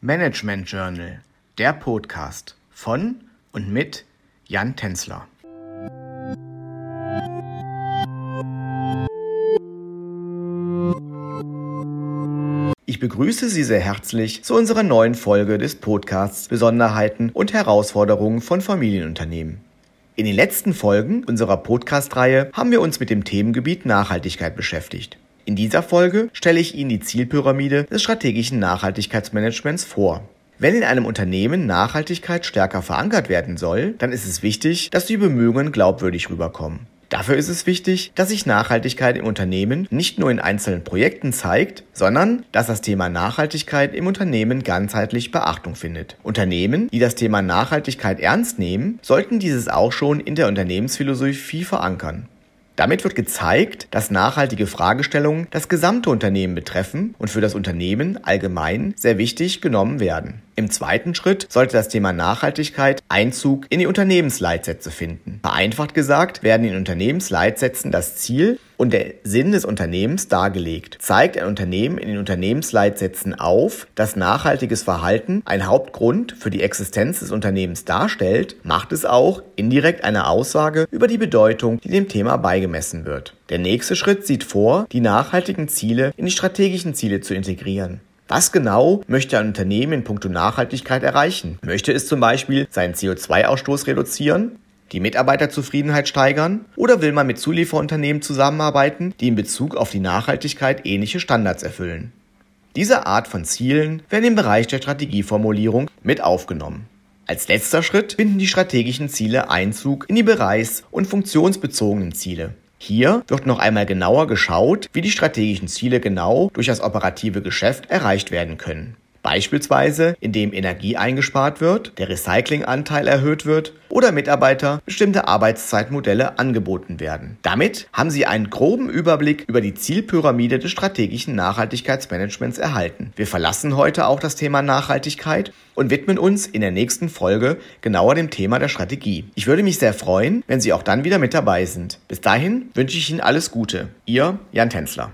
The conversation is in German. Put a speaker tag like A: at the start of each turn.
A: Management Journal, der Podcast von und mit Jan Tenzler. Ich begrüße Sie sehr herzlich zu unserer neuen Folge des Podcasts Besonderheiten und Herausforderungen von Familienunternehmen. In den letzten Folgen unserer Podcast-Reihe haben wir uns mit dem Themengebiet Nachhaltigkeit beschäftigt. In dieser Folge stelle ich Ihnen die Zielpyramide des strategischen Nachhaltigkeitsmanagements vor. Wenn in einem Unternehmen Nachhaltigkeit stärker verankert werden soll, dann ist es wichtig, dass die Bemühungen glaubwürdig rüberkommen. Dafür ist es wichtig, dass sich Nachhaltigkeit im Unternehmen nicht nur in einzelnen Projekten zeigt, sondern dass das Thema Nachhaltigkeit im Unternehmen ganzheitlich Beachtung findet. Unternehmen, die das Thema Nachhaltigkeit ernst nehmen, sollten dieses auch schon in der Unternehmensphilosophie verankern. Damit wird gezeigt, dass nachhaltige Fragestellungen das gesamte Unternehmen betreffen und für das Unternehmen allgemein sehr wichtig genommen werden. Im zweiten Schritt sollte das Thema Nachhaltigkeit Einzug in die Unternehmensleitsätze finden. Vereinfacht gesagt werden in Unternehmensleitsätzen das Ziel und der Sinn des Unternehmens dargelegt. Zeigt ein Unternehmen in den Unternehmensleitsätzen auf, dass nachhaltiges Verhalten ein Hauptgrund für die Existenz des Unternehmens darstellt, macht es auch indirekt eine Aussage über die Bedeutung, die dem Thema beigemessen wird. Der nächste Schritt sieht vor, die nachhaltigen Ziele in die strategischen Ziele zu integrieren. Was genau möchte ein Unternehmen in puncto Nachhaltigkeit erreichen? Möchte es zum Beispiel seinen CO2-Ausstoß reduzieren? Die Mitarbeiterzufriedenheit steigern? Oder will man mit Zulieferunternehmen zusammenarbeiten, die in Bezug auf die Nachhaltigkeit ähnliche Standards erfüllen? Diese Art von Zielen werden im Bereich der Strategieformulierung mit aufgenommen. Als letzter Schritt finden die strategischen Ziele Einzug in die bereichs- und funktionsbezogenen Ziele. Hier wird noch einmal genauer geschaut, wie die strategischen Ziele genau durch das operative Geschäft erreicht werden können. Beispielsweise, indem Energie eingespart wird, der Recyclinganteil erhöht wird oder Mitarbeiter bestimmte Arbeitszeitmodelle angeboten werden. Damit haben Sie einen groben Überblick über die Zielpyramide des strategischen Nachhaltigkeitsmanagements erhalten. Wir verlassen heute auch das Thema Nachhaltigkeit und widmen uns in der nächsten Folge genauer dem Thema der Strategie. Ich würde mich sehr freuen, wenn Sie auch dann wieder mit dabei sind. Bis dahin wünsche ich Ihnen alles Gute. Ihr Jan Tänzler.